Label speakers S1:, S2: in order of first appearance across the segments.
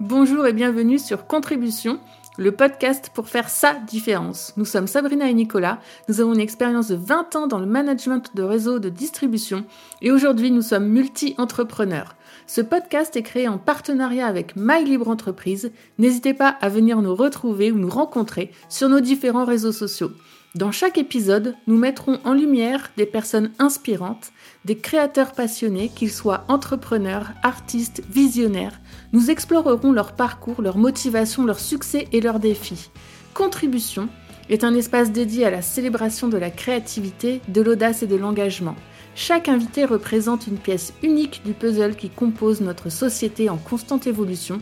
S1: Bonjour et bienvenue sur Contribution, le podcast pour faire sa différence. Nous sommes Sabrina et Nicolas, nous avons une expérience de 20 ans dans le management de réseaux de distribution et aujourd'hui nous sommes multi-entrepreneurs. Ce podcast est créé en partenariat avec My Libre Entreprise. N'hésitez pas à venir nous retrouver ou nous rencontrer sur nos différents réseaux sociaux. Dans chaque épisode, nous mettrons en lumière des personnes inspirantes, des créateurs passionnés, qu'ils soient entrepreneurs, artistes, visionnaires. Nous explorerons leur parcours, leur motivation, leurs succès et leurs défis. Contribution est un espace dédié à la célébration de la créativité, de l'audace et de l'engagement. Chaque invité représente une pièce unique du puzzle qui compose notre société en constante évolution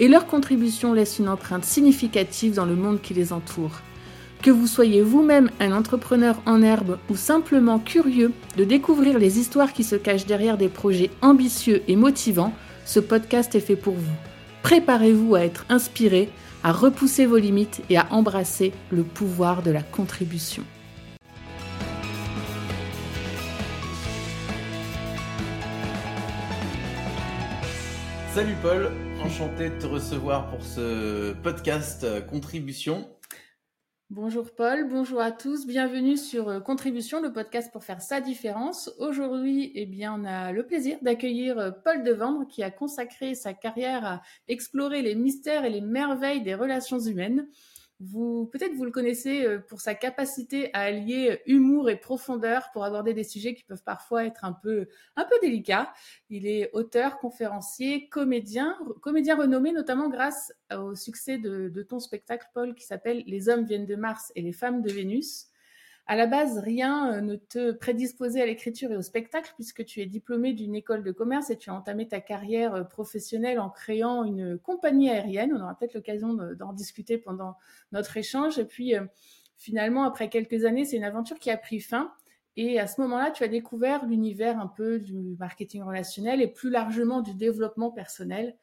S1: et leur contribution laisse une empreinte significative dans le monde qui les entoure. Que vous soyez vous-même un entrepreneur en herbe ou simplement curieux de découvrir les histoires qui se cachent derrière des projets ambitieux et motivants, ce podcast est fait pour vous. Préparez-vous à être inspiré, à repousser vos limites et à embrasser le pouvoir de la contribution.
S2: Salut Paul, enchanté de te recevoir pour ce podcast euh, Contribution.
S1: Bonjour Paul, bonjour à tous, bienvenue sur euh, Contribution, le podcast pour faire sa différence. Aujourd'hui, eh bien, on a le plaisir d'accueillir euh, Paul Devendre qui a consacré sa carrière à explorer les mystères et les merveilles des relations humaines. Vous, peut-être vous le connaissez euh, pour sa capacité à allier euh, humour et profondeur pour aborder des sujets qui peuvent parfois être un peu, un peu délicats. Il est auteur, conférencier, comédien, comédien renommé notamment grâce au succès de, de ton spectacle, Paul, qui s'appelle Les hommes viennent de Mars et les femmes de Vénus à la base, rien euh, ne te prédisposait à l'écriture et au spectacle puisque tu es diplômé d'une école de commerce et tu as entamé ta carrière euh, professionnelle en créant une compagnie aérienne. On aura peut-être l'occasion d'en discuter pendant notre échange. Et puis, euh, finalement, après quelques années, c'est une aventure qui a pris fin. Et à ce moment-là, tu as découvert l'univers un peu du marketing relationnel et plus largement du développement personnel.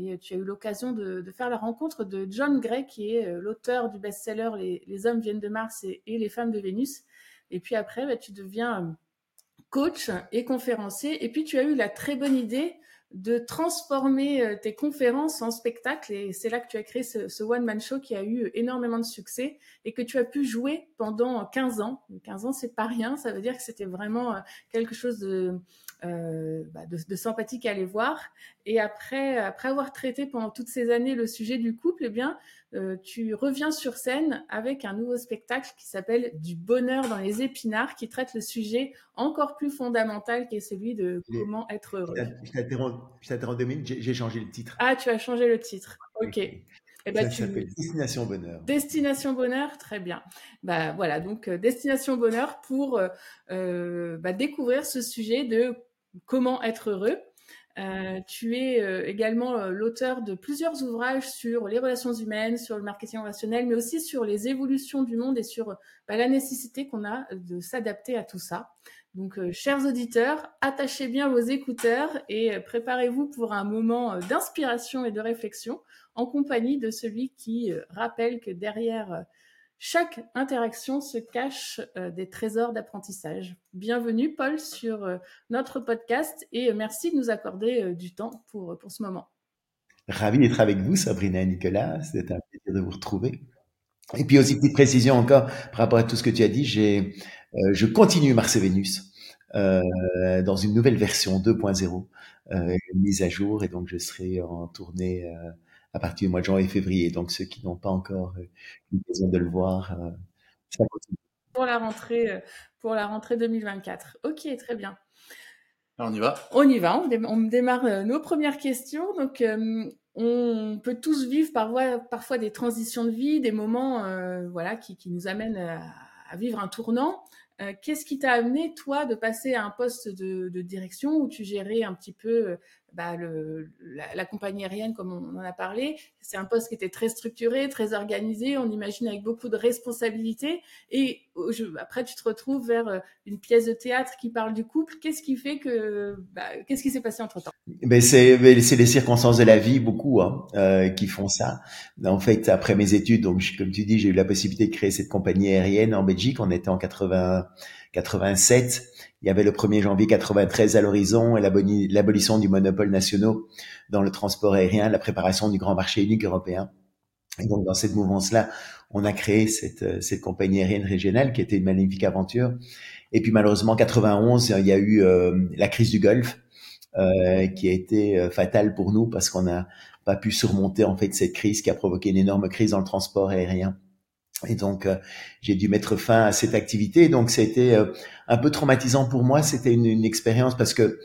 S1: Et tu as eu l'occasion de, faire la rencontre de John Gray, qui est euh, l'auteur du best-seller les, hommes viennent de Mars et, les femmes de Vénus. Et puis après, bah, tu deviens euh, coach et conférencier. Et puis tu as eu la très bonne idée de transformer euh, tes conférences en spectacle. Et c'est là que tu as créé ce, one-man show qui a eu énormément de succès et que tu as pu jouer pendant 15 ans. 15 ans, c'est pas rien. Ça veut dire que c'était vraiment quelque chose de euh, bah, de, sympathique à aller voir. Et après, après avoir traité pendant toutes ces années le sujet du couple, eh bien, euh, tu reviens sur scène avec un nouveau spectacle qui s'appelle Du bonheur dans les épinards, qui traite le sujet encore plus fondamental qui est celui de comment être heureux.
S3: Je t'interromps deux minutes, j'ai changé le titre.
S1: Ah, tu as changé le titre. Ok.
S3: Eh ben, ça s'appelle Destination Bonheur.
S1: Destination Bonheur, très bien. Bah voilà, donc euh, Destination Bonheur pour bah, découvrir ce sujet de Comment être heureux. Euh, tu es euh, également euh, l'auteur de plusieurs ouvrages sur les relations humaines, sur le marketing relationnel, mais aussi sur les évolutions du monde et sur bah, la nécessité qu'on a de s'adapter à tout ça. Donc, chers auditeurs, attachez bien vos écouteurs et préparez-vous pour un moment d'inspiration et de réflexion en compagnie de celui qui rappelle que derrière chaque interaction se cache euh, des trésors d'apprentissage. Bienvenue Paul sur euh, notre podcast et euh, merci de nous accorder du temps pour, ce moment.
S3: Ravi d'être avec vous Sabrina et Nicolas, c'est un plaisir de vous retrouver. Et puis aussi petite précision encore par rapport à tout ce que tu as dit, je continue Mars et Vénus dans une nouvelle version 2.0 mise à jour et donc je serai en tournée à partir du mois de janvier et février. Donc ceux qui n'ont pas encore eu l'occasion de le voir, euh, ça continue.
S1: Pour la rentrée, euh, pour la rentrée 2024. Ok, très bien.
S2: Alors on y va?
S1: On y va. On, démarre euh, nos premières questions. Donc on peut tous vivre parfois, parfois des transitions de vie, des moments, voilà, qui, qui, nous amènent à, vivre un tournant. Qu'est-ce qui t'a amené, toi, de passer à un poste de, de, direction où tu gérais un petit peu bah, le, la, compagnie aérienne, comme on en a parlé, c'est un poste qui était très structuré, très organisé, on imagine avec beaucoup de responsabilités. Et après, tu te retrouves vers euh, une pièce de théâtre qui parle du couple. Qu'est-ce qui fait que, bah, qu'est-ce qui s'est passé entre temps
S3: ben c'est, ben, c'est les circonstances de la vie, beaucoup, hein, euh, qui font ça. En fait, après mes études, donc comme tu dis, j'ai eu la possibilité de créer cette compagnie aérienne en Belgique. On était en 80 87. Il y avait le 1er janvier 93 à l'horizon et l'abolition du monopole national dans le transport aérien, la préparation du grand marché unique européen. Et donc dans cette mouvance-là, on a créé cette, cette compagnie aérienne régionale qui était une magnifique aventure. Et puis malheureusement, 91, il y a eu la crise du Golfe euh, qui a été euh, fatale pour nous parce qu'on n'a pas pu surmonter en fait cette crise qui a provoqué une énorme crise dans le transport aérien. Et donc euh, j'ai dû mettre fin à cette activité. Donc c'était un peu traumatisant pour moi. C'était une, une, expérience parce que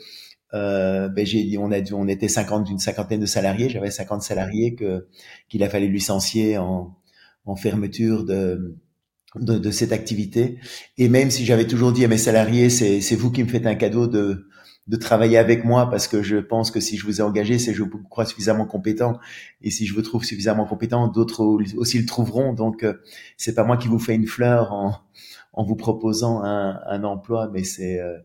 S3: euh, ben j'ai on a on était 50 d'une cinquantaine de salariés. J'avais 50 salariés que qu'il a fallu licencier en, en fermeture de, de, de cette activité. Et même si j'avais toujours dit à mes salariés, c'est c'est vous qui me faites un cadeau de de travailler avec moi parce que je pense que si je vous ai engagé, c'est que je vous crois suffisamment compétent et si je vous trouve suffisamment compétent, d'autres aussi le trouveront. Donc euh, c'est pas moi qui vous fais une fleur en, en vous proposant un, un emploi, mais c'est euh,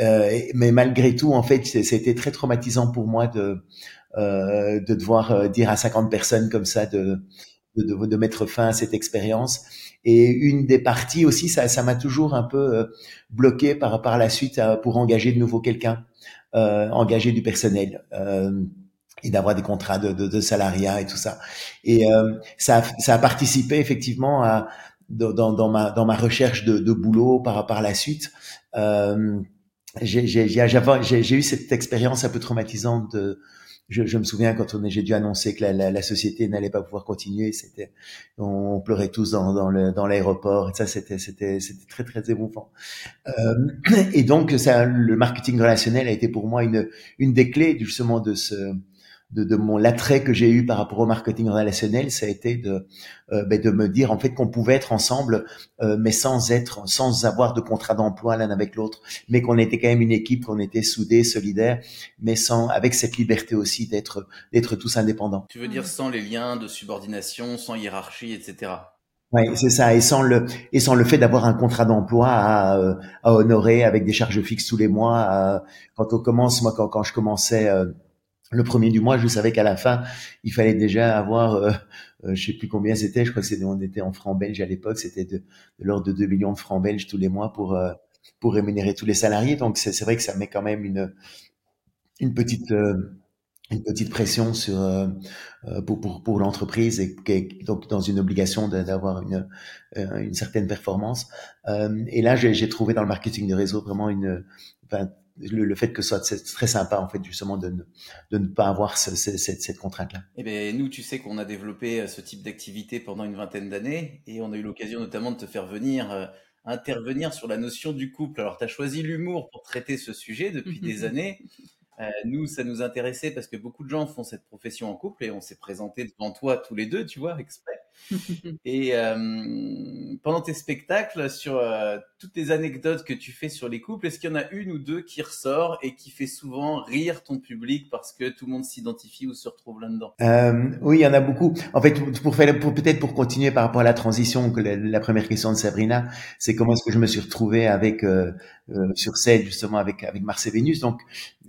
S3: euh, mais malgré tout, en fait, c'était très traumatisant pour moi de euh, de devoir dire à 50 personnes comme ça de de, de, mettre fin à cette expérience. Et une des parties aussi, ça, ça m'a toujours un peu euh, bloqué par par la suite euh, pour engager de nouveau quelqu'un, euh, engager du personnel. Euh, et d'avoir des contrats de, de, de, salariat et tout ça. Et euh, ça, ça a participé effectivement à, dans, dans, ma, dans ma recherche de, de boulot par, par la suite. Euh, j'ai eu cette expérience un peu traumatisante de, je, je, me souviens quand on j'ai dû annoncer que la, la, la société n'allait pas pouvoir continuer, c'était, on pleurait tous dans, dans, le, dans l'aéroport et ça c'était, c'était, c'était très très émouvant. Euh, et donc ça, le marketing relationnel a été pour moi une, une des clés justement de ce, de, de mon l'attrait que j'ai eu par rapport au marketing relationnel, ça a été de euh, ben de me dire en fait qu'on pouvait être ensemble, euh, mais sans être, sans avoir de contrat d'emploi l'un avec l'autre, mais qu'on était quand même une équipe, qu'on était soudés, solidaires, mais sans avec cette liberté aussi d'être d'être tous indépendants.
S2: Tu veux dire sans les liens de subordination, sans hiérarchie, etc.
S3: Oui, c'est ça, et sans le et sans le fait d'avoir un contrat d'emploi à, euh, à, honorer avec des charges fixes tous les mois. À, quand on commence, moi quand, quand je commençais euh, le premier du mois, je savais qu'à la fin, il fallait déjà avoir, euh, euh, je sais plus combien c'était, je crois que c'était, on était en francs belges à l'époque, c'était de, de l'ordre de 2 millions de francs belges tous les mois pour euh, pour rémunérer tous les salariés. Donc c'est, vrai que ça met quand même une une petite euh, une petite pression sur euh, pour pour, pour l'entreprise et, donc dans une obligation d'avoir une une certaine performance. et là, j'ai, j'ai trouvé dans le marketing de réseau vraiment une enfin, le, le, fait que ce soit très sympa en fait justement de ne, de ne pas avoir ce, ce, cette, cette contrainte là.
S2: Eh ben nous tu sais qu'on a développé euh, ce type d'activité pendant une vingtaine d'années et on a eu l'occasion notamment de te faire venir euh, intervenir sur la notion du couple. Alors tu as choisi l'humour pour traiter ce sujet depuis des années. Euh, nous, ça nous intéressait parce que beaucoup de gens font cette profession en couple et on s'est présenté devant toi tous les deux, tu vois, exprès. et euh, pendant tes spectacles, sur euh, toutes les anecdotes que tu fais sur les couples, est-ce qu'il y en a une ou deux qui ressort et qui fait souvent rire ton public parce que tout le monde s'identifie ou se retrouve là-dedans?
S3: Euh, Oui, il y en a beaucoup. En fait, pour faire, pour, peut-être pour continuer par rapport à la transition, que la, la première question de Sabrina, c'est comment est-ce que je me suis retrouvé avec euh, euh, sur scène justement avec avec Marcel Vénus? Donc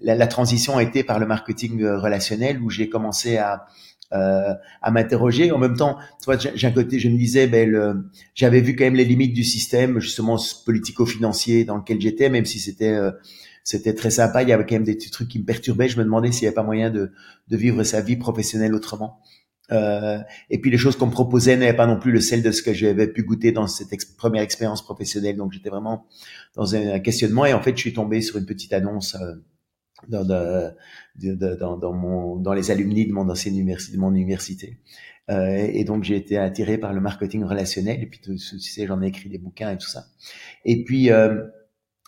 S3: la, la transition a été par le marketing relationnel où j'ai commencé à euh, à m'interroger. En même temps, tu vois, j'ai un côté, je me disais, ben, j'avais vu quand même les limites du système, justement politico-financier dans lequel j'étais, même si c'était euh, c'était très sympa. Il y avait quand même des trucs qui me perturbaient. Je me demandais s'il n'y avait pas moyen de, de vivre sa vie professionnelle autrement. Euh, et puis les choses qu'on me proposait n'avaient pas non plus le sel de ce que j'avais pu goûter dans cette première expérience professionnelle. Donc j'étais vraiment dans un questionnement et en fait je suis tombé sur une petite annonce euh, dans, de, dans, dans, mon, dans les alumni de mon ancienne université, de mon université. Euh, et donc j'ai été attiré par le marketing relationnel. Et puis tu sais, j'en ai écrit des bouquins et tout ça. Et puis euh,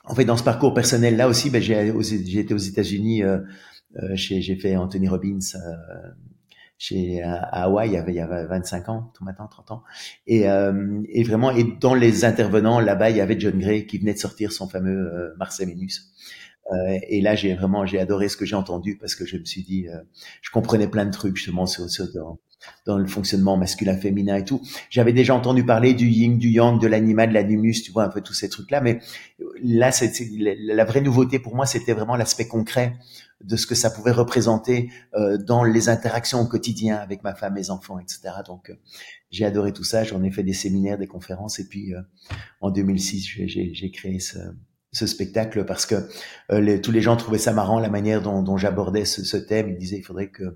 S3: en fait, dans ce parcours personnel là aussi, ben, j'ai, j'ai été aux États-Unis. Euh, euh j'ai fait Anthony Robbins euh, chez à Hawaï il y avait il y avait 25 ans, tout maintenant 30 ans. Et, euh, et vraiment, et dans les intervenants là-bas, il y avait John Gray qui venait de sortir son fameux Mars et Vénus. Euh, et là, j'ai vraiment, j'ai adoré ce que j'ai entendu parce que je me suis dit, euh, je comprenais plein de trucs justement sur, sur dans, dans, le fonctionnement masculin-féminin et tout. J'avais déjà entendu parler du yin, du yang, de l'animal, de l'animus, tu vois, un peu tous ces trucs-là. Mais là, c'est, la vraie nouveauté pour moi, c'était vraiment l'aspect concret de ce que ça pouvait représenter euh, dans les interactions au quotidien avec ma femme, mes enfants, etc. Donc, euh, j'ai adoré tout ça. J'en ai fait des séminaires, des conférences, et puis euh, en 2006, j'ai créé ce, ce spectacle parce que les, tous les gens trouvaient ça marrant la manière dont, dont j'abordais ce, ce, thème. Ils disaient il faudrait que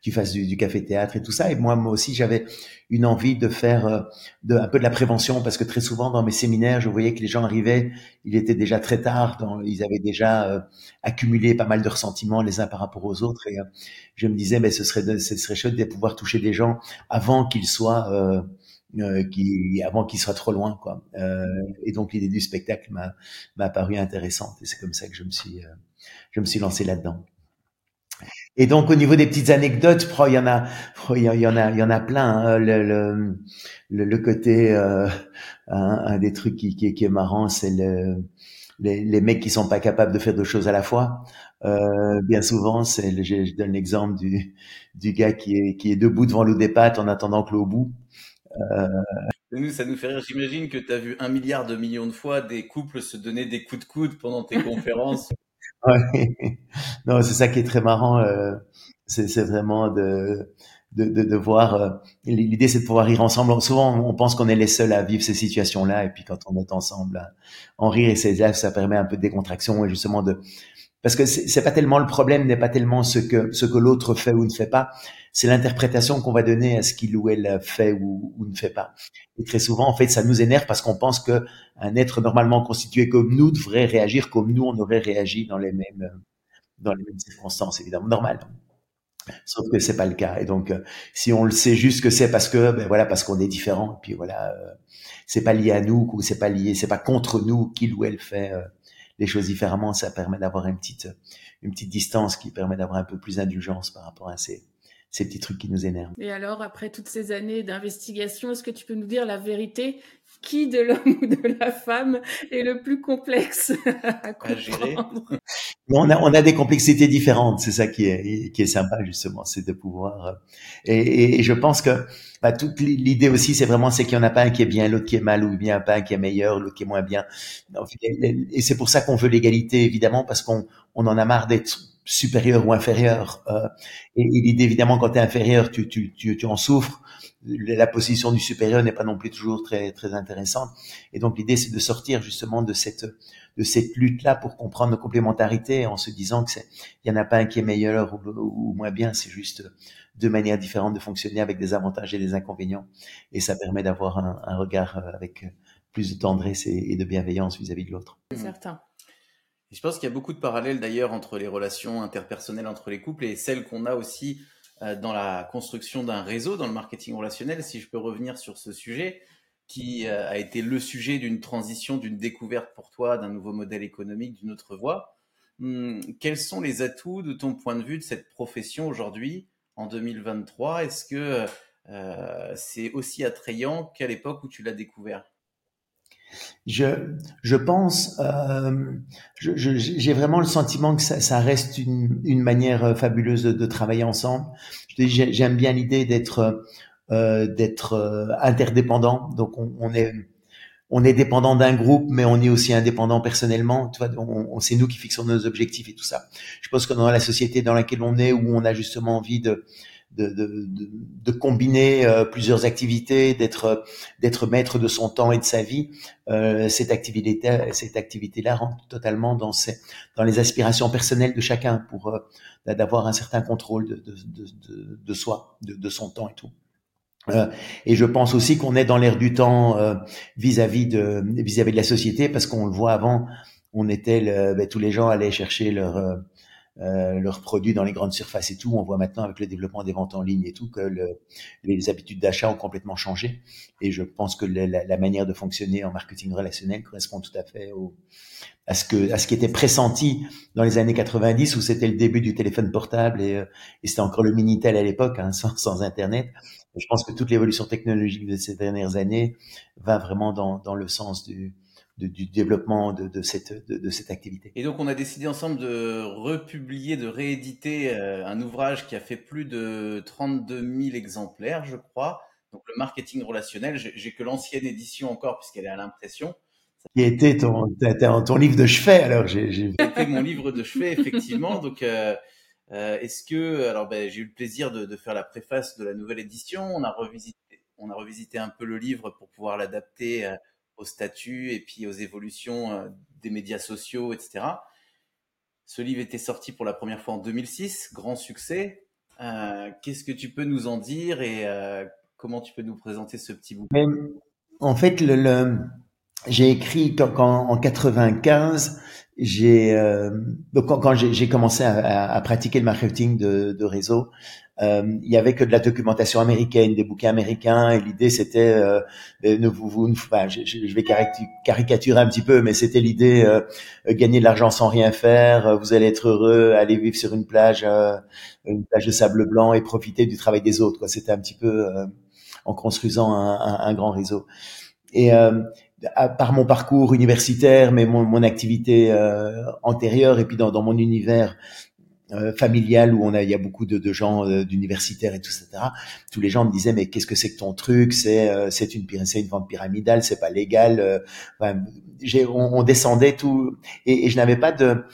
S3: tu fasses du, du café-théâtre et tout ça. Et moi, moi aussi, j'avais une envie de faire euh, de, un peu de la prévention parce que très souvent dans mes séminaires, je voyais que les gens arrivaient, il était déjà très tard, dans, ils avaient déjà euh, accumulé pas mal de ressentiments les uns par rapport aux autres. Et euh, je me disais, mais ce serait, ce serait chouette de pouvoir toucher des gens avant qu'ils soient euh, euh, qui avant qu'il soit trop loin quoi euh, et donc l'idée du spectacle m'a m'a paru intéressante et c'est comme ça que je me suis je me suis lancé là-dedans et donc au niveau des petites anecdotes, il y en a, il y en a, il y en a plein. Hein. Le, le, le, côté, euh, un, des trucs qui, qui, qui est marrant, c'est le, les, les, mecs qui sont pas capables de faire deux choses à la fois. Euh, bien souvent, c'est, je, je, donne l'exemple du, du gars qui est, qui est debout devant l'eau des pâtes en attendant que l'eau bout.
S2: Euh... Nous, ça nous fait rire. J'imagine que tu as vu un milliard de millions de fois des couples se donner des coups de coude pendant tes conférences.
S3: Ouais. Non, c'est ça qui est très marrant. Euh, c'est vraiment de, de, de, de voir. Euh, l'idée, c'est de pouvoir rire ensemble. Souvent, on pense qu'on est les seuls à vivre ces situations-là, et puis quand on est ensemble, en rire et c'est ça permet un peu de décontraction et justement de parce que c'est pas tellement le problème n'est pas tellement ce que ce que l'autre fait ou ne fait pas, c'est l'interprétation qu'on va donner à ce qu'il ou elle fait ou, ou, ne fait pas. Et très souvent, en fait, ça nous énerve parce qu'on pense que un être normalement constitué comme nous devrait réagir comme nous on aurait réagi dans les mêmes dans les mêmes circonstances, évidemment normal. Sauf que c'est pas le cas. Et donc, si on le sait juste que c'est parce que, ben voilà, parce qu'on est différent, puis voilà, euh, c'est pas lié à nous, ou c'est pas lié, c'est pas contre nous qu'il ou elle fait euh, les choses différemment, ça permet d'avoir une petite, une petite distance qui permet d'avoir un peu plus d'indulgence par rapport à ces, ces petits trucs qui nous énervent.
S1: Et alors, après toutes ces années d'investigation, est-ce que tu peux nous dire la vérité Qui de l'homme ou de la femme est le plus complexe à comprendre
S3: on a, on a des complexités différentes, c'est ça qui est, qui est sympa justement, c'est de pouvoir. Euh, et, et, je pense que bah, toute l'idée aussi, c'est vraiment c'est qu'il y en a pas un qui est bien, l'autre qui est mal, ou bien pas un qui est meilleur, l'autre qui est moins bien. Et c'est pour ça qu'on veut l'égalité, évidemment, parce qu'on on en a marre d'être supérieur ou inférieur. Euh, et, et l'idée, évidemment, quand tu es inférieur, tu, tu, tu, tu en souffres la position du supérieur n'est pas non plus toujours très très intéressante. Et donc l'idée c'est de sortir justement de cette de cette lutte là pour comprendre nos complémentarités en se disant que c'est il y en a pas un qui est meilleur ou, moins bien, c'est juste deux manières différentes de fonctionner avec des avantages et des inconvénients. Et ça permet d'avoir un, un, regard euh, avec plus de tendresse et, de bienveillance vis-à-vis -vis de l'autre.
S1: Certain.
S2: je pense qu'il y a beaucoup de parallèles d'ailleurs entre les relations interpersonnelles entre les couples et celles qu'on a aussi euh, dans la construction d'un réseau, dans le marketing relationnel, si je peux revenir sur ce sujet, qui euh, a été le sujet d'une transition, d'une découverte pour toi, d'un nouveau modèle économique, d'une autre voie. Hum, quels sont les atouts de ton point de vue de cette profession aujourd'hui, en 2023 Est-ce que euh, c'est aussi attrayant qu'à l'époque où tu l'as découvert?
S3: Je, je pense, euh, j'ai vraiment le sentiment que ça, ça reste une, une, manière euh, fabuleuse de, de, travailler ensemble. J'aime bien l'idée d'être euh, d'être euh, interdépendant. Donc on, on, est on est dépendant d'un groupe, mais on est aussi indépendant personnellement. Tu vois, on, on c'est nous qui fixons nos objectifs et tout ça. Je pense que dans la société dans laquelle on est, où on a justement envie de de, de, de, combiner euh, plusieurs activités, d'être d'être maître de son temps et de sa vie. Euh, cette activité cette activité là rentre totalement dans ces, dans les aspirations personnelles de chacun pour euh, d'avoir un certain contrôle de, de, de soi, de, son temps et tout. Euh, et je pense aussi qu'on est dans l'air du temps euh, vis-à-vis de vis-à-vis de la société parce qu'on le voit avant, on était le, ben, tous les gens allaient chercher leur euh, leurs produits dans les grandes surfaces et tout. On voit maintenant avec le développement des ventes en ligne et tout que le, les habitudes d'achat ont complètement changé. Et je pense que la, la, manière de fonctionner en marketing relationnel correspond tout à fait au, à ce que à ce qui était pressenti dans les années 90 où c'était le début du téléphone portable et, euh, et c'était encore le minitel à l'époque hein, sans, sans internet. Et je pense que toute l'évolution technologique de ces dernières années va vraiment dans, dans le sens du, du développement de, de cette, de, cette activité.
S2: Et donc, on a décidé ensemble de republier, de rééditer un ouvrage qui a fait plus de 32 000 exemplaires, je crois. Donc, le marketing relationnel, j'ai que l'ancienne édition encore puisqu'elle est à l'impression.
S3: Qui était ton, ton livre de chevet, alors j'ai.
S2: C'était mon livre de chevet, effectivement. Donc, euh, euh, est-ce que, alors, ben, j'ai eu le plaisir de, de, faire la préface de la nouvelle édition. On a revisité, on a revisité un peu le livre pour pouvoir l'adapter euh, statut et puis aux évolutions euh, des médias sociaux, etc. Ce livre était sorti pour la première fois en 2006, grand succès. Euh, Qu'est-ce que tu peux nous en dire et euh, comment tu peux nous présenter ce petit bouquin?
S3: En fait, le, le j'ai écrit quand, quand, en 95, j'ai euh, donc quand, quand j'ai commencé à, à, pratiquer le marketing de, de réseau, euh, il y avait que de la documentation américaine, des bouquins américains, et l'idée c'était, euh, ne vous, vous enfin, je, je, vais caricaturer un petit peu, mais c'était l'idée euh, gagner de l'argent sans rien faire, vous allez être heureux, aller vivre sur une plage, euh, une plage de sable blanc et profiter du travail des autres. C'était un petit peu euh, en construisant un, un, un, grand réseau. Et par mon parcours universitaire, mais mon, mon activité euh, antérieure et puis dans, dans mon univers euh, familial où on a il y a beaucoup de, de gens euh, d'universitaires et tout etc. Tous les gens me disaient mais qu'est-ce que c'est que ton truc? C'est euh, c'est une c'est une vente pyramidale, c'est pas légal. J'ai on, on, descendait tout et, et je n'avais pas de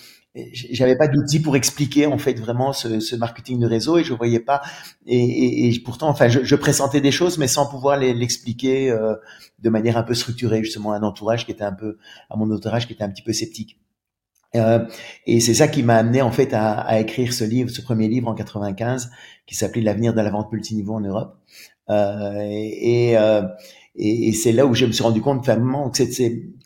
S3: j'avais pas d'outils pour expliquer en fait vraiment ce, ce, marketing de réseau et je voyais pas et, et, et pourtant enfin je, je, pressentais des choses mais sans pouvoir l'expliquer euh, de manière un peu structurée justement à un entourage qui était un peu à mon entourage qui était un petit peu sceptique. Euh, et c'est ça qui m'a amené en fait à, à, écrire ce livre ce premier livre en 95 qui s'appelait l'avenir de la vente multiniveau en Europe. Euh, et, euh, et, et c'est là où je me suis rendu compte vraiment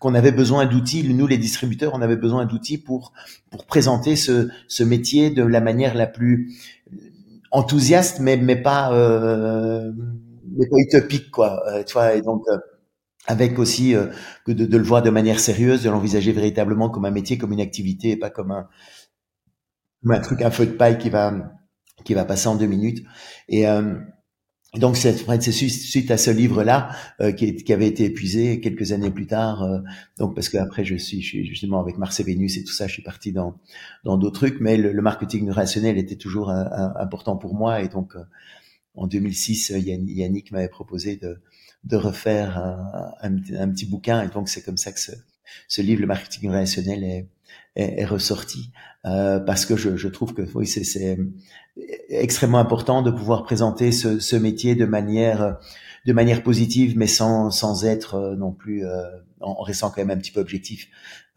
S3: qu'on avait besoin d'outils, nous les distributeurs, on avait besoin d'outils pour pour présenter ce, ce métier de la manière la plus enthousiaste, mais mais pas euh, mais pas utopique quoi. Euh, tu vois, et donc euh, avec aussi euh, que de, de, le voir de manière sérieuse, de l'envisager véritablement comme un métier, comme une activité, et pas comme un comme un truc, un feu de paille qui va qui va passer en deux minutes. Et euh, donc c'est suite à ce livre-là euh, qui, qui, avait été épuisé quelques années plus tard. Euh, donc parce qu'après je suis, je suis justement avec Mars et Vénus et tout ça, je suis parti dans dans d'autres trucs, mais le, le marketing relationnel était toujours un, un, important pour moi et donc euh, en 2006 Yannick m'avait proposé de de refaire un, un, petit bouquin et donc c'est comme ça que ce, ce livre le marketing relationnel est est, est ressorti. Euh, parce que je, je, trouve que oui c'est extrêmement important de pouvoir présenter ce, ce, métier de manière de manière positive mais sans sans être euh, non plus euh, en restant quand même un petit peu objectif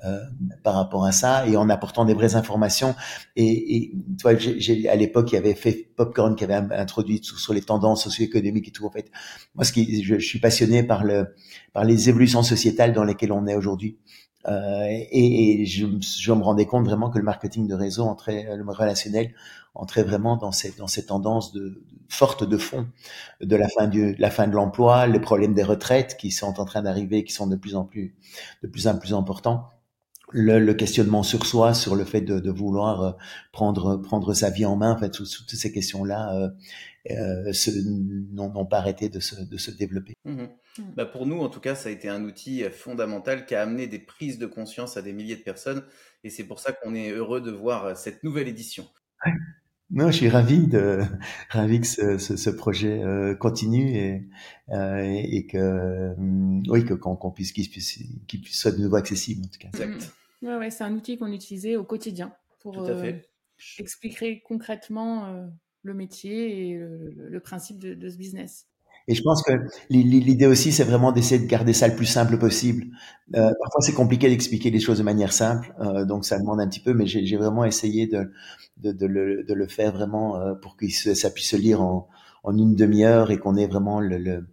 S3: euh, par rapport à ça et en apportant des vraies informations. Et, et toi j'ai à l'époque il y avait fait Popcorn qui avait introduit sur, sur les tendances socio-économiques et tout en fait. Moi ce qui je, je suis passionné par le par les évolutions sociétales dans lesquelles on est aujourd'hui. euh, et, et je, je, me rendais compte vraiment que le marketing de réseau entrait, le relationnel entrait vraiment dans cette dans cette tendance de, forte de fond de la fin du la fin de l'emploi, les problèmes des retraites qui sont en train d'arriver, qui sont de plus en plus de plus en plus importants. Le, le, questionnement sur soi, sur le fait de, de vouloir euh, prendre prendre sa vie en main, en fait, toutes, ces questions-là euh, euh, n'ont pas arrêté de se, de se développer.
S2: Mmh. Mmh. Bah pour nous, en tout cas, ça a été un outil fondamental qui a amené des prises de conscience à des milliers de personnes, et c'est pour ça qu'on est heureux de voir cette nouvelle édition.
S3: Ouais. Non, je suis ravi de ravi que ce, ce, ce projet euh, continue et, euh, et que euh, oui que qu'on puisse qu'il puisse qu'il puisse soit de nouveau accessible en tout cas.
S1: Exact. Ouais, ouais, c'est un outil qu'on utilisait au quotidien pour euh, expliquer concrètement euh, le métier et le, le principe de, de ce business.
S3: Et je pense que l'idée aussi, c'est vraiment d'essayer de garder ça le plus simple possible. Euh, parfois, c'est compliqué d'expliquer les choses de manière simple, euh, donc ça demande un petit peu, mais j'ai vraiment essayé de, de, de, le, de, le, faire vraiment euh, pour que ça puisse se lire en, en une demi-heure et qu'on ait vraiment le, le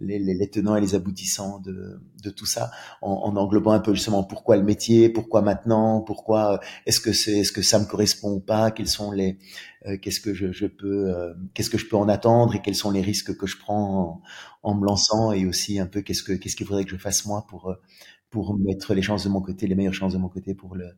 S3: les, les, les, tenants et les aboutissants de, de tout ça, en, en, englobant un peu justement pourquoi le métier, pourquoi maintenant, pourquoi est-ce que c'est, est-ce que ça me correspond ou pas, quels sont les, euh, qu'est-ce que je, je peux, euh, qu'est-ce que je peux en attendre et quels sont les risques que je prends en, en me lançant et aussi un peu qu'est-ce que, qu'est-ce qu'il faudrait que je fasse moi pour pour mettre les chances de mon côté, les meilleures chances de mon côté pour le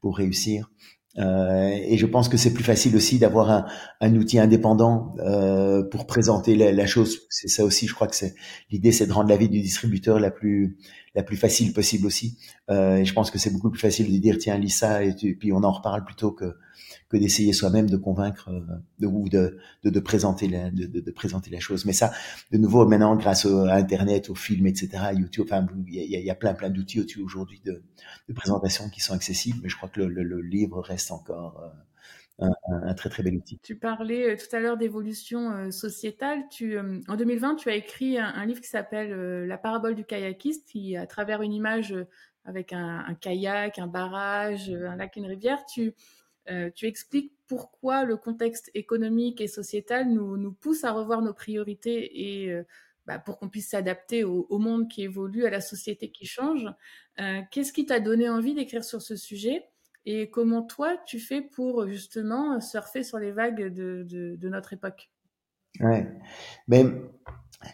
S3: pour réussir. Euh, et je pense que c'est plus facile aussi d'avoir un, outil indépendant euh, pour présenter la, chose. C'est ça aussi, je crois que c'est l'idée, c'est de rendre la vie du distributeur la plus la plus facile possible aussi. Euh, et je pense que c'est beaucoup plus facile de dire tiens lis ça et, puis on en reparle plutôt que que d'essayer soi-même de convaincre euh, de, ou de, de, de présenter la, de, de, présenter la chose. Mais ça, de nouveau, maintenant, grâce au, à Internet, aux films, etc., YouTube, enfin, il y a, plein, plein d'outils aujourd'hui de, de présentation qui sont accessibles. Mais je crois que le, le livre reste encore euh, un, très très bel outil.
S1: Tu parlais euh, tout à l'heure d'évolution euh, sociétale. En 2020, tu as écrit un, livre qui s'appelle La parabole du kayakiste, qui, à travers une image avec un, kayak, un barrage, un lac, une rivière, tu, expliques pourquoi le contexte économique et sociétal nous, pousse à revoir nos priorités et bah, pour qu'on puisse s'adapter au, monde qui évolue, à la société qui change. Qu'est-ce qui t'a donné envie d'écrire sur ce sujet? Et comment toi, tu fais pour justement surfer sur les vagues de, de, de notre époque?
S3: Ouais, mais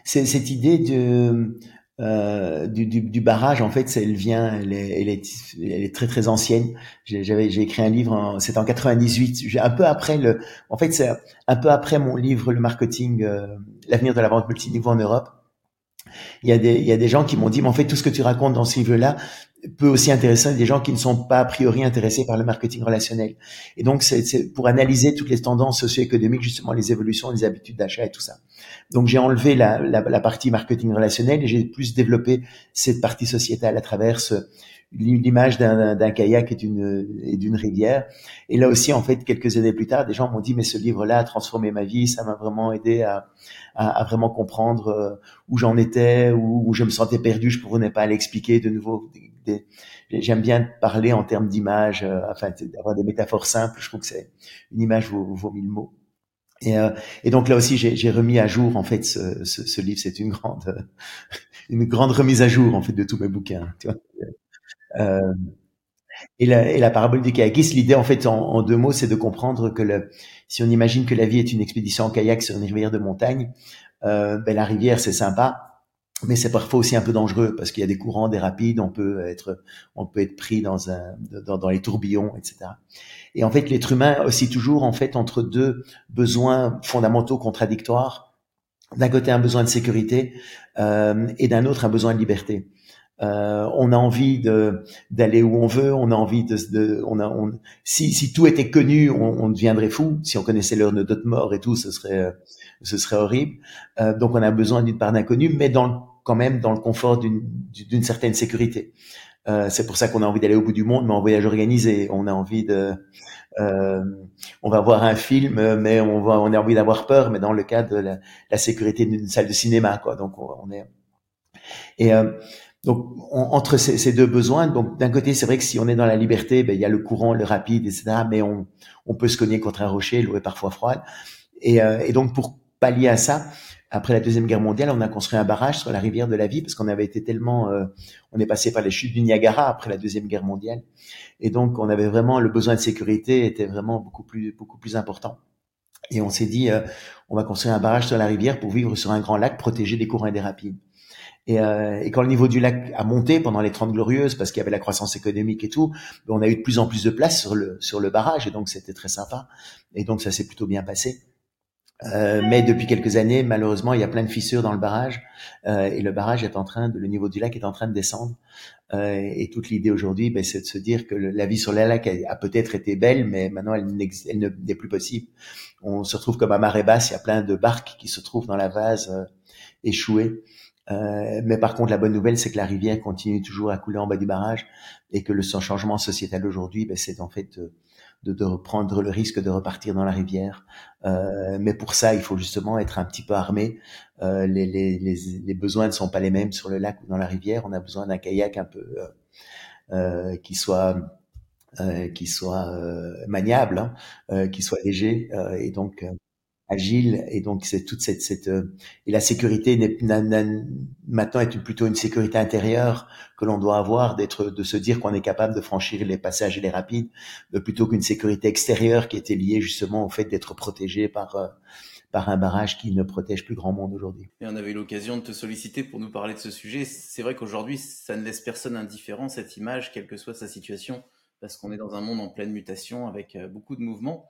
S3: c'est cette idée de euh, du, du, du, barrage, en fait, elle vient, elle est, elle est, elle est très très ancienne. J'avais, j'ai écrit un livre, c'était en 98, un peu après le, en fait, c'est un peu après mon livre, le marketing, euh, l'avenir de la vente multiniveau en Europe. Il y a des, il y a des gens qui m'ont dit, mais en fait, tout ce que tu racontes dans ce livre-là, peut aussi intéresser des gens qui ne sont pas a priori intéressés par le marketing relationnel. Et donc, c'est pour analyser toutes les tendances socio-économiques, justement les évolutions des habitudes d'achat et tout ça. Donc, j'ai enlevé la, la, la, partie marketing relationnel et j'ai plus développé cette partie sociétale à travers ce, l'image d'un kayak et d'une rivière. Et là aussi, en fait, quelques années plus tard, des gens m'ont dit, mais ce livre-là a transformé ma vie, ça m'a vraiment aidé à, à, vraiment comprendre euh, où j'en étais, où, où, je me sentais perdu, je ne pas l'expliquer de nouveau. J'aime bien parler en termes d'image, euh, enfin, d'avoir des métaphores simples. Je trouve que c'est une image vaut, vaut mille mots. Et, euh, et, donc là aussi, j'ai remis à jour en fait ce, ce, ce livre. C'est une grande, une grande remise à jour en fait de tous mes bouquins. Tu vois euh, et, la, et, la, parabole du kayakiste, l'idée en fait en, en deux mots, c'est de comprendre que le, si on imagine que la vie est une expédition en kayak sur une rivière de montagne, euh, ben la rivière c'est sympa, mais c'est parfois aussi un peu dangereux parce qu'il y a des courants, des rapides, on peut être, on peut être pris dans un, dans, dans les tourbillons, etc. Et en fait, l'être humain aussi toujours en fait entre deux besoins fondamentaux contradictoires. D'un côté, un besoin de sécurité euh, et d'un autre, un besoin de liberté. Euh, on a envie de d'aller où on veut, on a envie de, de on a on, si si tout était connu, on, on deviendrait fou. Si on connaissait l'heure de notre mort et tout, ce serait ce serait horrible. Euh, donc on a besoin d'une part d'inconnu, mais dans quand même dans le confort d'une d'une certaine sécurité. Euh, c'est pour ça qu'on a envie d'aller au bout du monde, mais en voyage organisé. On a envie de, euh, on va voir un film, mais on va, on a envie d'avoir peur, mais dans le cadre de la, la sécurité d'une salle de cinéma, quoi. Donc on, on est. Et euh, donc entre ces, ces, deux besoins, donc d'un côté c'est vrai que si on est dans la liberté, ben, il y a le courant, le rapide, etc. Mais on, on peut se cogner contre un rocher, l'eau est parfois froide. Et, euh, et, donc pour pallier à ça, après la deuxième guerre mondiale, on a construit un barrage sur la rivière de la vie parce qu'on avait été tellement, euh, on est passé par les chutes du Niagara après la deuxième guerre mondiale, et donc on avait vraiment le besoin de sécurité était vraiment beaucoup plus beaucoup plus important. Et on s'est dit, euh, on va construire un barrage sur la rivière pour vivre sur un grand lac protégé des courants et des rapides. Et, euh, et, quand le niveau du lac a monté pendant les 30 glorieuses, parce qu'il y avait la croissance économique et tout, ben, on a eu de plus en plus de place sur le sur le barrage, et donc c'était très sympa. Et donc ça s'est plutôt bien passé. Euh, mais depuis quelques années, malheureusement, il y a plein de fissures dans le barrage, euh, et le barrage est en train de, le niveau du lac est en train de descendre. Euh, et toute l'idée aujourd'hui, ben, c'est de se dire que la vie sur le lac a, peut-être été belle, mais maintenant elle, n'est plus possible. On se retrouve comme à marée basse, il y a plein de barques qui se trouvent dans la vase euh, échouées. Euh, mais par contre, la bonne nouvelle, c'est que la rivière continue toujours à couler en bas du barrage et que le changement sociétal aujourd'hui, ben, c'est en fait de, de, reprendre le risque de repartir dans la rivière. Euh, mais pour ça, il faut justement être un petit peu armé. Euh, les, les, les, les, besoins ne sont pas les mêmes sur le lac ou dans la rivière. On a besoin d'un kayak un peu euh, euh qui soit qui soit maniable, hein, qui soit léger et donc agile et donc c'est toute cette, cette euh, et la sécurité n'est maintenant est plutôt une sécurité intérieure que l'on doit avoir d'être de se dire qu'on est capable de franchir les passages et les rapides de plutôt qu'une sécurité extérieure qui était liée justement au fait d'être protégé par euh, par un barrage qui ne protège plus grand monde aujourd'hui.
S2: Et on avait eu l'occasion de te solliciter pour nous parler de ce sujet. C'est vrai qu'aujourd'hui, ça ne laisse personne indifférent, cette image, quelle que soit sa situation, parce qu'on est dans un monde en pleine mutation avec euh, beaucoup de mouvements.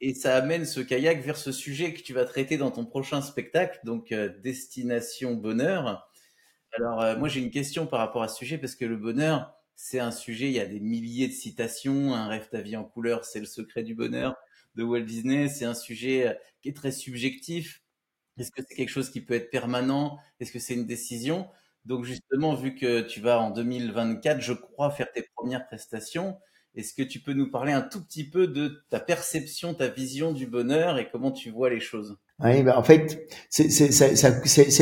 S2: Et ça amène ce kayak vers ce sujet que tu vas traiter dans ton prochain spectacle, donc euh, Destination Bonheur. Alors, euh, moi, j'ai une question par rapport à ce sujet, parce que le bonheur, c'est un sujet, il y a des milliers de citations. Un rêve ta vie en couleur, c'est le secret du bonheur de Walt Disney. C'est un sujet euh, qui est très subjectif. Est-ce que c'est quelque chose qui peut être permanent? Est-ce que c'est une décision? Donc, justement, vu que tu vas en 2024, je crois, faire tes premières prestations, est-ce que tu peux nous parler un tout petit peu de ta perception, ta vision du bonheur et comment tu vois les choses?
S3: Oui, ben en fait, c'est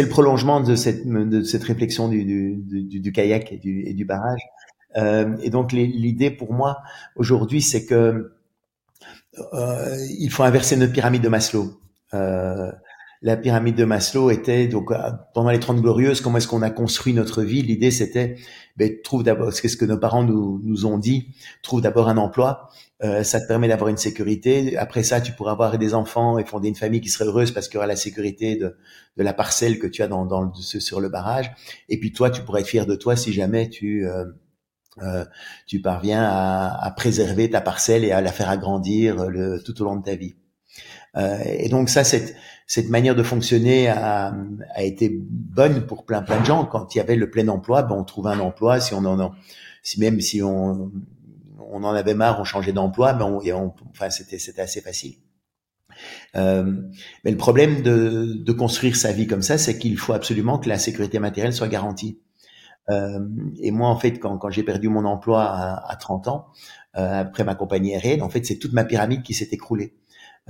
S3: le prolongement de cette, de cette réflexion du, du, du, kayak et du, et du barrage. Euh, et donc l'idée pour moi aujourd'hui, c'est que euh, il faut inverser notre pyramide de Maslow. Euh, la pyramide de Maslow était donc euh, pendant les 30 glorieuses, comment est-ce qu'on a construit notre vie L'idée c'était ben, trouve d'abord ce que nos parents nous, nous ont dit, trouve d'abord un emploi, euh, ça te permet d'avoir une sécurité. Après ça, tu pourras avoir des enfants et fonder une famille qui serait heureuse parce qu'il y aura la sécurité de, de la parcelle que tu as dans, dans sur le barrage. Et puis toi, tu pourrais être fier de toi si jamais tu euh, euh, tu parviens à, à, préserver ta parcelle et à la faire agrandir le, tout au long de ta vie. Euh, et donc ça, cette, cette manière de fonctionner a, a, été bonne pour plein plein de gens. Quand il y avait le plein emploi, ben on trouvait un emploi. Si on en, si même si on, on en avait marre, on changeait d'emploi, mais on, enfin c'était c'était assez facile. Euh, mais le problème de, de, construire sa vie comme ça, c'est qu'il faut absolument que la sécurité matérielle soit garantie. Euh, et moi, en fait, quand, quand j'ai perdu mon emploi à, à 30 ans, euh, après ma compagnie aérienne, en fait, c'est toute ma pyramide qui s'est écroulée.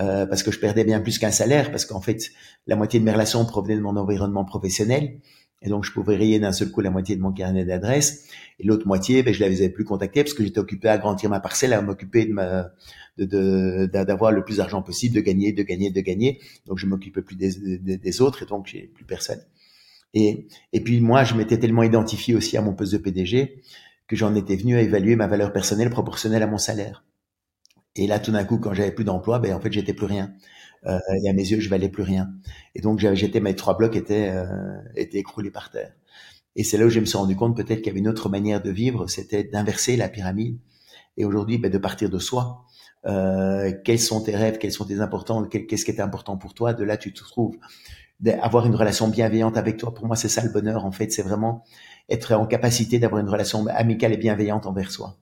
S3: Euh, parce que je perdais bien plus qu'un salaire, parce qu'en fait, la moitié de mes relations provenaient de mon environnement professionnel, et donc je pouvais rayer d'un seul coup la moitié de mon carnet d'adresses, et l'autre moitié, ben, je ne l'avais plus contacté parce que j'étais occupé à agrandir ma parcelle, à m'occuper de de, d'avoir le plus d'argent possible, de gagner, de gagner, de gagner. Donc je m'occupais plus des, des, autres, et donc j'ai plus personne. Et, et puis moi, je m'étais tellement identifié aussi à mon poste de PDG que j'en étais venu à évaluer ma valeur personnelle proportionnelle à mon salaire. Et là, tout d'un coup, quand j'avais plus d'emploi, ben en fait, j'étais plus rien. Euh, et à mes yeux, je valais plus rien. Et donc, j'étais mes trois blocs étaient euh, étaient écroulés par terre. Et c'est là où je me suis rendu compte peut-être qu'il y avait une autre manière de vivre, c'était d'inverser la pyramide. Et aujourd'hui, ben, de partir de soi. Euh, quels sont tes rêves, quels sont tes importants, qu'est-ce qui est important pour toi? De là, tu te trouves avoir une relation bienveillante avec toi. Pour moi, c'est ça le bonheur. En fait, c'est vraiment être en capacité d'avoir une relation amicale et bienveillante envers soi.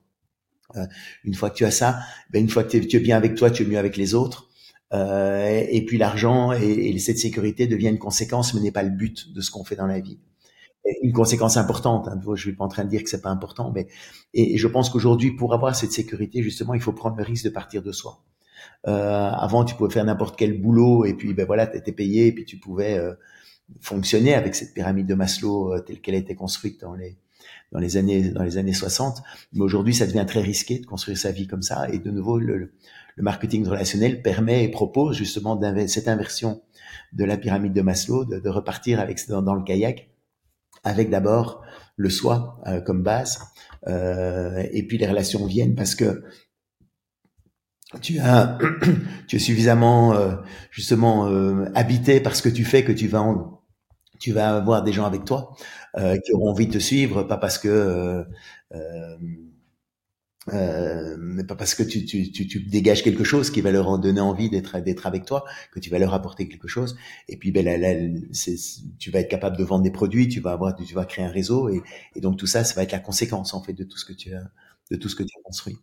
S3: Euh, une fois que tu as ça, ben une fois que tu es bien avec toi, tu es mieux avec les autres. Euh, et puis l'argent et, et, cette sécurité devient une conséquence, mais n'est pas le but de ce qu'on fait dans la vie. une conséquence importante. Hein, je suis pas en train de dire que c'est pas important, mais et, je pense qu'aujourd'hui, pour avoir cette sécurité, justement, il faut prendre le risque de partir de soi. Euh, avant, tu pouvais faire n'importe quel boulot et puis ben voilà, tu étais payé et puis tu pouvais euh, fonctionner avec cette pyramide de Maslow euh, telle qu'elle a été construite dans les dans les années dans les années 60. Mais aujourd'hui, ça devient très risqué de construire sa vie comme ça. Et de nouveau, le, le marketing relationnel permet et propose justement cette inversion de la pyramide de Maslow, de, de repartir avec dans, le kayak, avec d'abord le soi euh, comme base, euh, et puis les relations viennent parce que tu as tu es suffisamment euh, justement euh, habité par ce que tu fais que tu vas en, tu vas avoir des gens avec toi euh, qui auront envie de te suivre, pas parce que euh, euh, euh pas parce que tu, tu, tu, tu, dégages quelque chose qui va leur donner envie d'être d'être avec toi, que tu vas leur apporter quelque chose. Et puis ben, là, tu vas être capable de vendre des produits, tu vas avoir, tu vas créer un réseau, et, et, donc tout ça, ça va être la conséquence en fait de tout ce que tu as, de tout ce que tu as construit.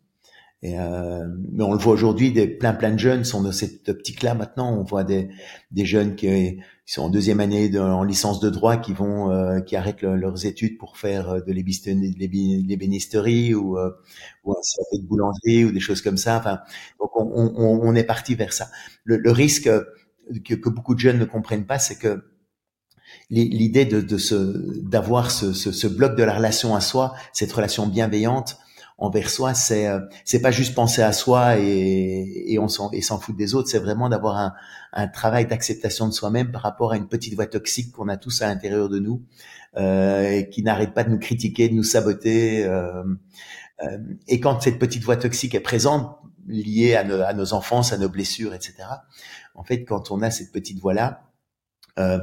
S3: Et euh, mais on le voit aujourd'hui, des plein plein de jeunes sont dans cette optique-là maintenant. On voit des, des jeunes qui, sont en deuxième année de, en licence de droit qui vont euh, qui arrêtent leurs études pour faire euh, de l'ébénisterie ou euh, ou un de boulangerie ou des choses comme ça. Enfin, donc on, on, on est parti vers ça. Le, le risque que, que, beaucoup de jeunes ne comprennent pas, c'est que l'idée de, de ce d'avoir ce, ce, ce bloc de la relation à soi, cette relation bienveillante envers soi, c'est euh, c'est pas juste penser à soi et, et on s'en et s'en foutre des autres, c'est vraiment d'avoir un, un travail d'acceptation de soi-même par rapport à une petite voix toxique qu'on a tous à l'intérieur de nous, euh, qui n'arrête pas de nous critiquer, de nous saboter. Euh, euh, et quand cette petite voix toxique est présente, liée à, nos, à nos enfances, à nos blessures, etc. En fait, quand on a cette petite voix là, euh,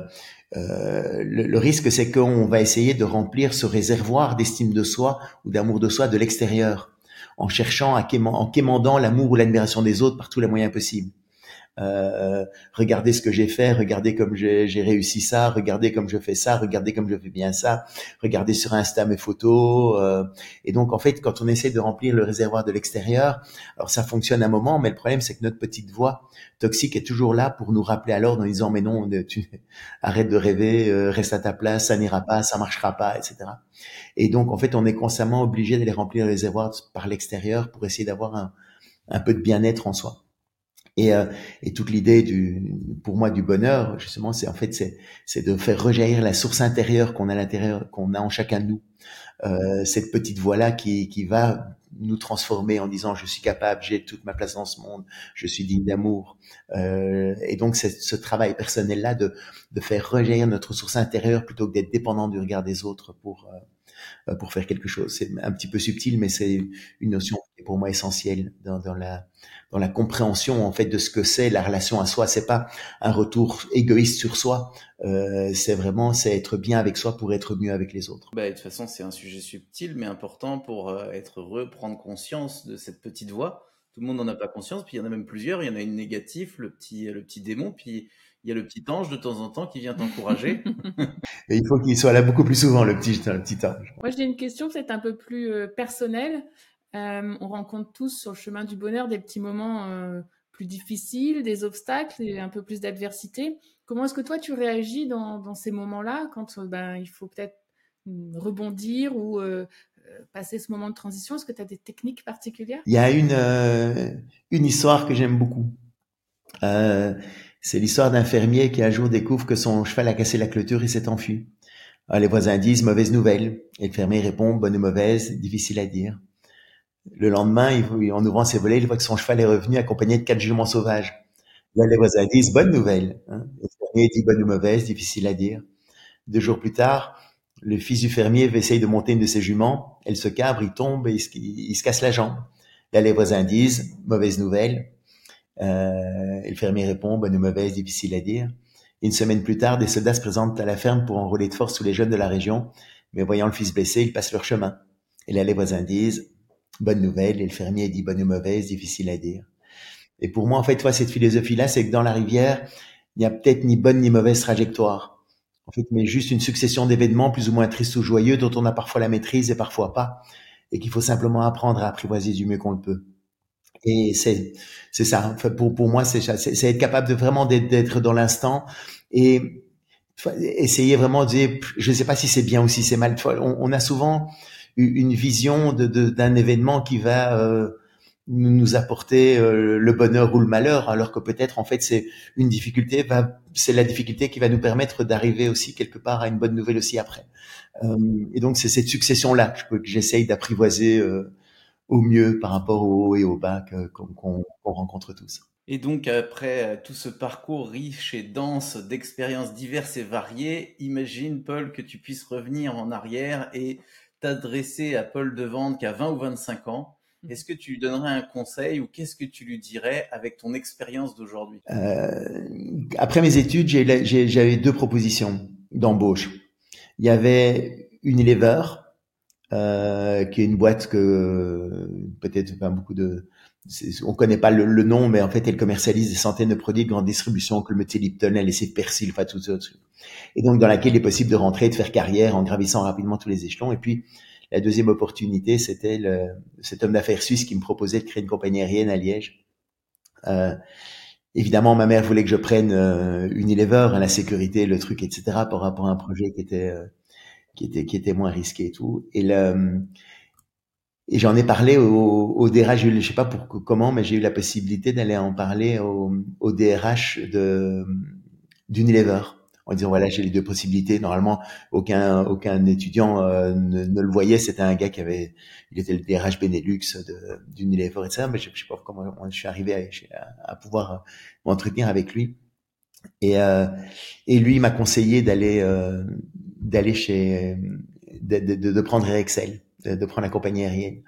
S3: euh, le, risque, c'est qu'on va essayer de remplir ce réservoir d'estime de soi ou d'amour de soi de l'extérieur, en cherchant, à en quémandant l'amour ou l'admiration des autres par tous les moyens possibles. Euh, regardez ce que j'ai fait, regardez comme j'ai réussi ça, regardez comme je fais ça, regardez comme je fais bien ça, regardez sur Insta mes photos. Euh, et donc en fait, quand on essaie de remplir le réservoir de l'extérieur, alors ça fonctionne un moment, mais le problème c'est que notre petite voix toxique est toujours là pour nous rappeler l'ordre en disant mais non, tu arrête de rêver, euh, reste à ta place, ça n'ira pas, ça marchera pas, etc. Et donc en fait, on est constamment obligé d'aller remplir le réservoir par l'extérieur pour essayer d'avoir un, un peu de bien-être en soi. Et, euh, et toute l'idée du, pour moi, du bonheur, justement, c'est en fait, c'est, c'est de faire rejaillir la source intérieure qu'on a à l'intérieur, qu'on a en chacun de nous. Euh, cette petite voix-là qui, qui va nous transformer en disant je suis capable, j'ai toute ma place dans ce monde, je suis digne d'amour. Euh, et donc c'est ce travail personnel-là de, de faire rejaillir notre source intérieure plutôt que d'être dépendant du regard des autres pour euh, pour faire quelque chose. C'est un petit peu subtil, mais c'est une notion qui est pour moi essentielle dans, dans la dans la compréhension en fait de ce que c'est la relation à soi. C'est pas un retour égoïste sur soi. Euh, c'est vraiment c'est être bien avec soi pour être mieux avec les autres.
S2: Bah, de toute façon, c'est un sujet subtil mais important pour euh, être heureux, prendre conscience de cette petite voix. Tout le monde n'en a pas conscience, puis il y en a même plusieurs. Il y en a une négative, le petit le petit démon, puis il y a le petit ange de temps en temps qui vient t'encourager.
S3: Et il faut qu'il soit là beaucoup plus souvent, le petit, le petit ange.
S1: Moi, j'ai une question peut-être un peu plus euh, personnelle. Euh, on rencontre tous sur le chemin du bonheur des petits moments euh, plus difficiles, des obstacles et un peu plus d'adversité. Comment est-ce que toi tu réagis dans, ces moments-là quand euh, ben, il faut peut-être mm, rebondir ou passer ce moment de transition? Est-ce que tu as des techniques particulières?
S3: Il y a une, une histoire que j'aime beaucoup. C'est l'histoire d'un fermier qui un jour découvre que son cheval a cassé la clôture et s'est enfui. les voisins disent mauvaise nouvelle et le fermier répond bonne ou mauvaise, difficile à dire. Le lendemain, il, en ouvrant ses volets, il voit que son cheval est revenu accompagné de quatre juments sauvages. Là, les voisins disent bonne nouvelle. Hein. Le fermier dit bonne ou mauvaise, difficile à dire. Deux jours plus tard, le fils du fermier essaye de monter une de ses juments. Elle se cabre, il tombe et il, se casse la jambe. Là, les voisins disent mauvaise nouvelle. Euh, et le fermier répond bonne ou mauvaise, difficile à dire. une semaine plus tard, des soldats se présentent à la ferme pour enrôler de force tous les jeunes de la région. Mais voyant le fils blessé, ils passent leur chemin. Et là, les voisins disent bonne nouvelle, et le fermier dit bonne ou mauvaise, difficile à dire. Et pour moi, en fait, toi, cette philosophie-là, c'est que dans la rivière, il n'y a peut-être ni bonne ni mauvaise trajectoire. En fait, mais juste une succession d'événements plus ou moins tristes ou joyeux dont on a parfois la maîtrise et parfois pas, et qu'il faut simplement apprendre à apprivoiser du mieux qu'on le peut. Et c'est c'est ça. Enfin, pour pour moi, c'est c'est être capable de vraiment d'être dans l'instant et essayer vraiment de dire, je ne sais pas si c'est bien ou si c'est mal. On, a souvent une vision de, d'un événement qui va euh, nous apporter euh, le bonheur ou le malheur, alors que peut-être en fait c'est une difficulté, va, c'est la difficulté qui va nous permettre d'arriver aussi quelque part à une bonne nouvelle aussi après. Euh, et donc c'est cette succession-là que, j'essaye d'apprivoiser au mieux par rapport au haut et au bas qu'on, rencontre tous.
S2: Et donc, après tout ce parcours riche et dense d'expériences diverses et variées, imagine, Paul, que tu puisses revenir en arrière et t'adresser à Paul Devante qui a 20 ou 25 ans, mmh. est-ce que tu lui donnerais un conseil ou qu'est-ce que tu lui dirais avec ton expérience d'aujourd'hui?
S3: Euh, Après mes études, j'avais deux propositions d'embauche. Il y avait Unilever, euh, qui est une boîte que peut-être pas beaucoup de on connaît pas le, nom, mais en fait, elle commercialise des centaines de produits de grande distribution, comme le thé Lipton, elle essaie de persil, enfin tout ça. Et donc, dans laquelle il est possible de rentrer, de faire carrière en gravissant rapidement tous les échelons. Et puis, la deuxième opportunité, c'était cet homme d'affaires suisse qui me proposait de créer une compagnie aérienne à Liège. Euh, évidemment, ma mère voulait que je prenne euh, Unilever, hein, la sécurité, le truc, etc., par rapport à un projet qui était euh, qui était qui était moins risqué et tout. Et le et j'en ai parlé au, au DRH, je sais pas pour comment, mais j'ai eu la possibilité d'aller en parler au, au DRH de d'Unilever en disant voilà j'ai les deux possibilités. Normalement aucun aucun étudiant euh, ne, le voyait. C'était un gars qui avait il était le DRH Benelux d'Unilever etc. Mais je, je sais pas comment je suis arrivé à, à, pouvoir m'entretenir avec lui. Et euh, et lui m'a conseillé d'aller euh, d'aller chez de, de, de, prendre Excel de, prendre la compagnie aérienne.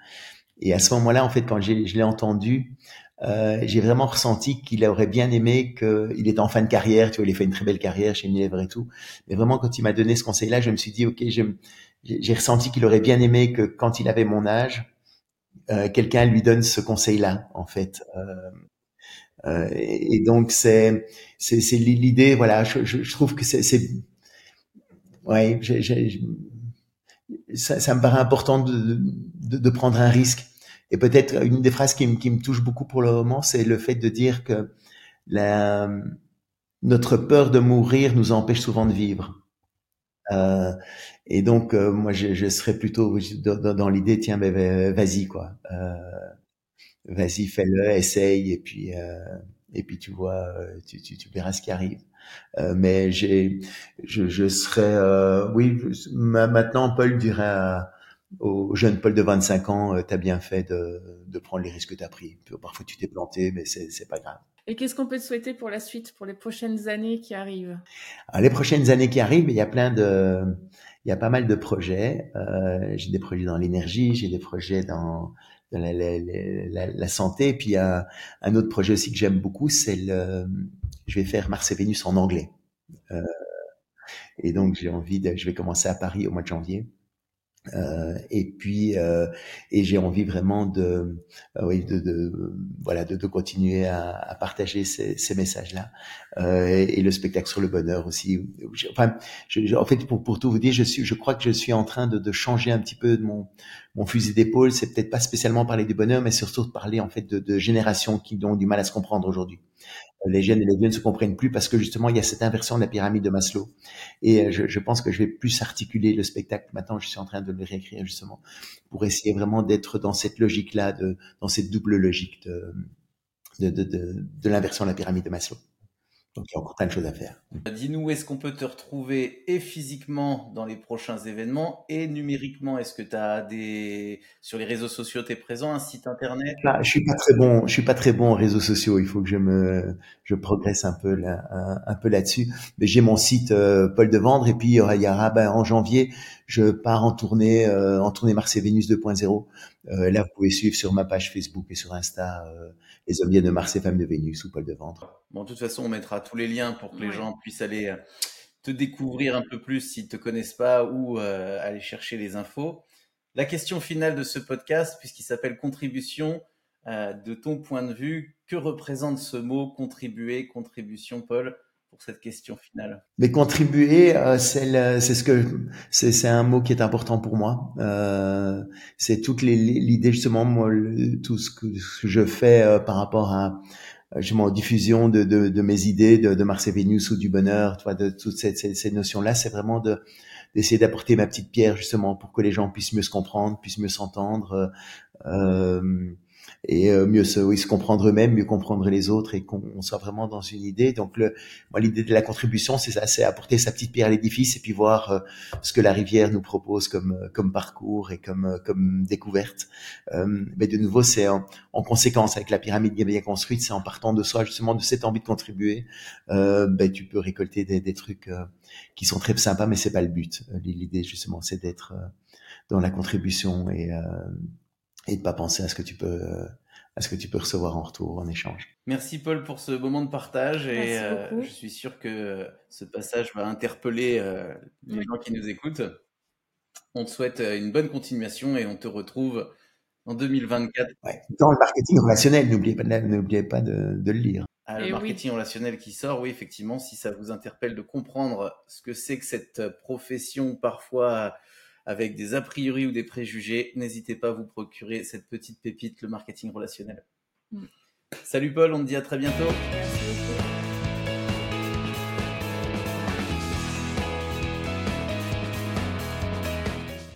S3: Et à ce moment-là, en fait, quand je l'ai entendu, euh, j'ai vraiment ressenti qu'il aurait bien aimé qu'il était en fin de carrière, tu vois, il a fait une très belle carrière chez Unilever et tout. Mais vraiment, quand il m'a donné ce conseil-là, je me suis dit, ok, j'ai ressenti qu'il aurait bien aimé que quand il avait mon âge, euh, quelqu'un lui donne ce conseil-là, en fait. Euh, et, donc c'est c'est c'est l'idée. Voilà, je, je, trouve que c'est ouais, ça, ça me paraît important de, de, de prendre un risque. Et peut-être une des phrases qui, me, qui me touche beaucoup pour le moment, c'est le fait de dire que la, notre peur de mourir nous empêche souvent de vivre. Euh, et donc, euh, moi, je, je, serais plutôt dans, dans l'idée, tiens, mais vas-y, quoi. Euh, vas-y, fais-le, essaye, et puis, euh, et puis tu vois, tu, tu, tu verras ce qui arrive. Euh, mais j'ai, je, je serais, oui, maintenant, Paul dirait au jeune Paul de 25 ans, euh, tu as bien fait de, de, prendre les risques que tu as pris. Parfois tu t'es planté, mais c'est pas grave.
S1: Et qu'est-ce qu'on peut te souhaiter pour la suite, pour les prochaines années qui arrivent?
S3: Alors, Les prochaines années qui arrivent, il y a plein de, il y a pas mal de projets. Euh, j'ai des projets dans l'énergie, j'ai des projets dans, la, la, la, la, santé, et puis il y a un autre projet aussi que j'aime beaucoup, c'est le, je vais faire Mars et Vénus en anglais. Euh, et donc j'ai envie de, je vais commencer à Paris au mois de janvier. Euh, et puis euh, et j'ai envie vraiment de euh, oui de, de, voilà de, de continuer à, à, partager ces, ces messages là euh, et, et, le spectacle sur le bonheur aussi enfin je, en fait pour, pour tout vous dire je suis je crois que je suis en train de, de changer un petit peu de mon mon fusil d'épaule. C'est peut-être pas spécialement parler du bonheur mais surtout de parler en fait de, de générations qui ont du mal à se comprendre aujourd'hui les jeunes et les vieux ne se comprennent plus parce que justement il y a cette inversion de la pyramide de Maslow. Et euh, je, je pense que je vais plus articuler le spectacle. Maintenant, je suis en train de le réécrire justement pour essayer vraiment d'être dans cette logique-là, dans cette double logique de, de l'inversion de la pyramide de Maslow. Donc il y a encore plein de choses à faire.
S2: Dis-nous où est-ce qu'on peut te retrouver et physiquement dans les prochains événements et numériquement? Est-ce que tu as des sur les réseaux sociaux, tu es présent, un site internet?
S3: Là, Je suis pas très bon, je suis pas très bon en réseaux sociaux. Il faut que je me je progresse un peu là, un, peu là-dessus. Mais j'ai mon site euh, Paul de Vendre et puis il y aura ben, en janvier, je pars en tournée euh, en tournée Mars et Vénus 2.0. Euh, là, vous pouvez suivre sur ma page Facebook et sur Insta euh, les hommes de Mars et femmes de Vénus ou Paul de Ventre.
S2: Bon, de toute façon, on mettra tous les liens pour que les gens puissent aller euh, te découvrir un peu plus s'ils te connaissent pas ou euh, aller chercher les infos. La question finale de ce podcast, puisqu'il s'appelle contribution, euh, de ton point de vue, que représente ce mot contribuer, contribution, Paul pour cette question finale?
S3: Mais contribuer, euh, c'est ce que c'est un mot qui est important pour moi. Euh, c'est toute l'idée justement, moi, tout ce que, je fais euh, par rapport à justement diffusion de, de, de, mes idées de, de Mars et Vénus ou du bonheur, tu vois, de toutes ces, ces, ces notions-là, c'est vraiment de d'essayer d'apporter ma petite pierre justement pour que les gens puissent mieux se comprendre, puissent mieux s'entendre. Euh, et euh, mieux se, oui, se comprendre eux-mêmes, mieux comprendre les autres et qu'on soit vraiment dans une idée. Donc, le, moi, l'idée de la contribution, c'est ça, c'est apporter sa petite pierre à l'édifice et puis voir euh, ce que la rivière nous propose comme euh, comme parcours et comme comme découverte. mais de nouveau, c'est en, conséquence avec la pyramide bien construite, c'est en partant de soi justement de cette envie de contribuer, ben, tu peux récolter des, des trucs qui sont très sympas, mais c'est pas le but. L'idée justement, c'est d'être dans la contribution et et de pas penser à ce que tu peux à ce que tu peux recevoir en retour, en échange.
S2: Merci Paul pour ce moment de partage et euh, je suis sûr que ce passage va interpeller euh, les gens qui nous écoutent. On te souhaite euh, une bonne continuation et on te retrouve en 2024.
S3: Ouais. Dans le marketing relationnel, n'oubliez pas, n'oubliez pas de, de, le lire.
S2: Ah, le eh marketing relationnel qui sort, oui, effectivement, si ça vous interpelle de comprendre ce que c'est que cette profession parfois avec des a priori ou des préjugés, n'hésitez pas à vous procurer cette petite pépite, le marketing relationnel. Mm. Salut Paul, on te dit à très bientôt. Merci